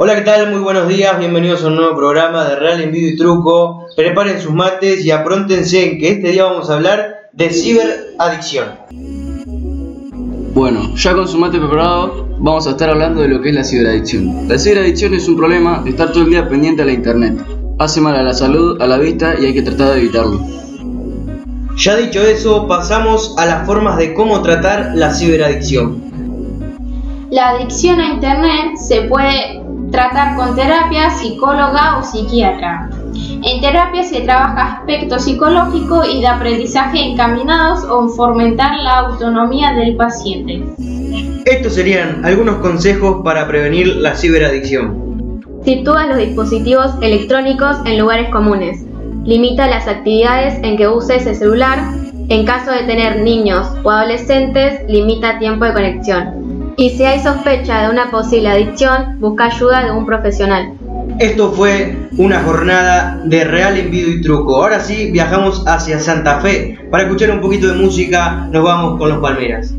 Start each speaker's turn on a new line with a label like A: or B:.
A: Hola, ¿qué tal? Muy buenos días, bienvenidos a un nuevo programa de Real Envío y Truco. Preparen sus mates y apróntense en que este día vamos a hablar de ciberadicción.
B: Bueno, ya con su mate preparado, vamos a estar hablando de lo que es la ciberadicción. La ciberadicción es un problema de estar todo el día pendiente a la internet. Hace mal a la salud, a la vista y hay que tratar de evitarlo.
A: Ya dicho eso, pasamos a las formas de cómo tratar la ciberadicción.
C: La adicción a Internet se puede tratar con terapia, psicóloga o psiquiatra. En terapia se trabaja aspectos psicológicos y de aprendizaje encaminados a fomentar la autonomía del paciente.
A: Estos serían algunos consejos para prevenir la ciberadicción.
D: Sitúa los dispositivos electrónicos en lugares comunes. Limita las actividades en que uses el celular. En caso de tener niños o adolescentes, limita tiempo de conexión. Y si hay sospecha de una posible adicción, busca ayuda de un profesional.
A: Esto fue una jornada de real envío y truco. Ahora sí, viajamos hacia Santa Fe. Para escuchar un poquito de música, nos vamos con los Palmeras.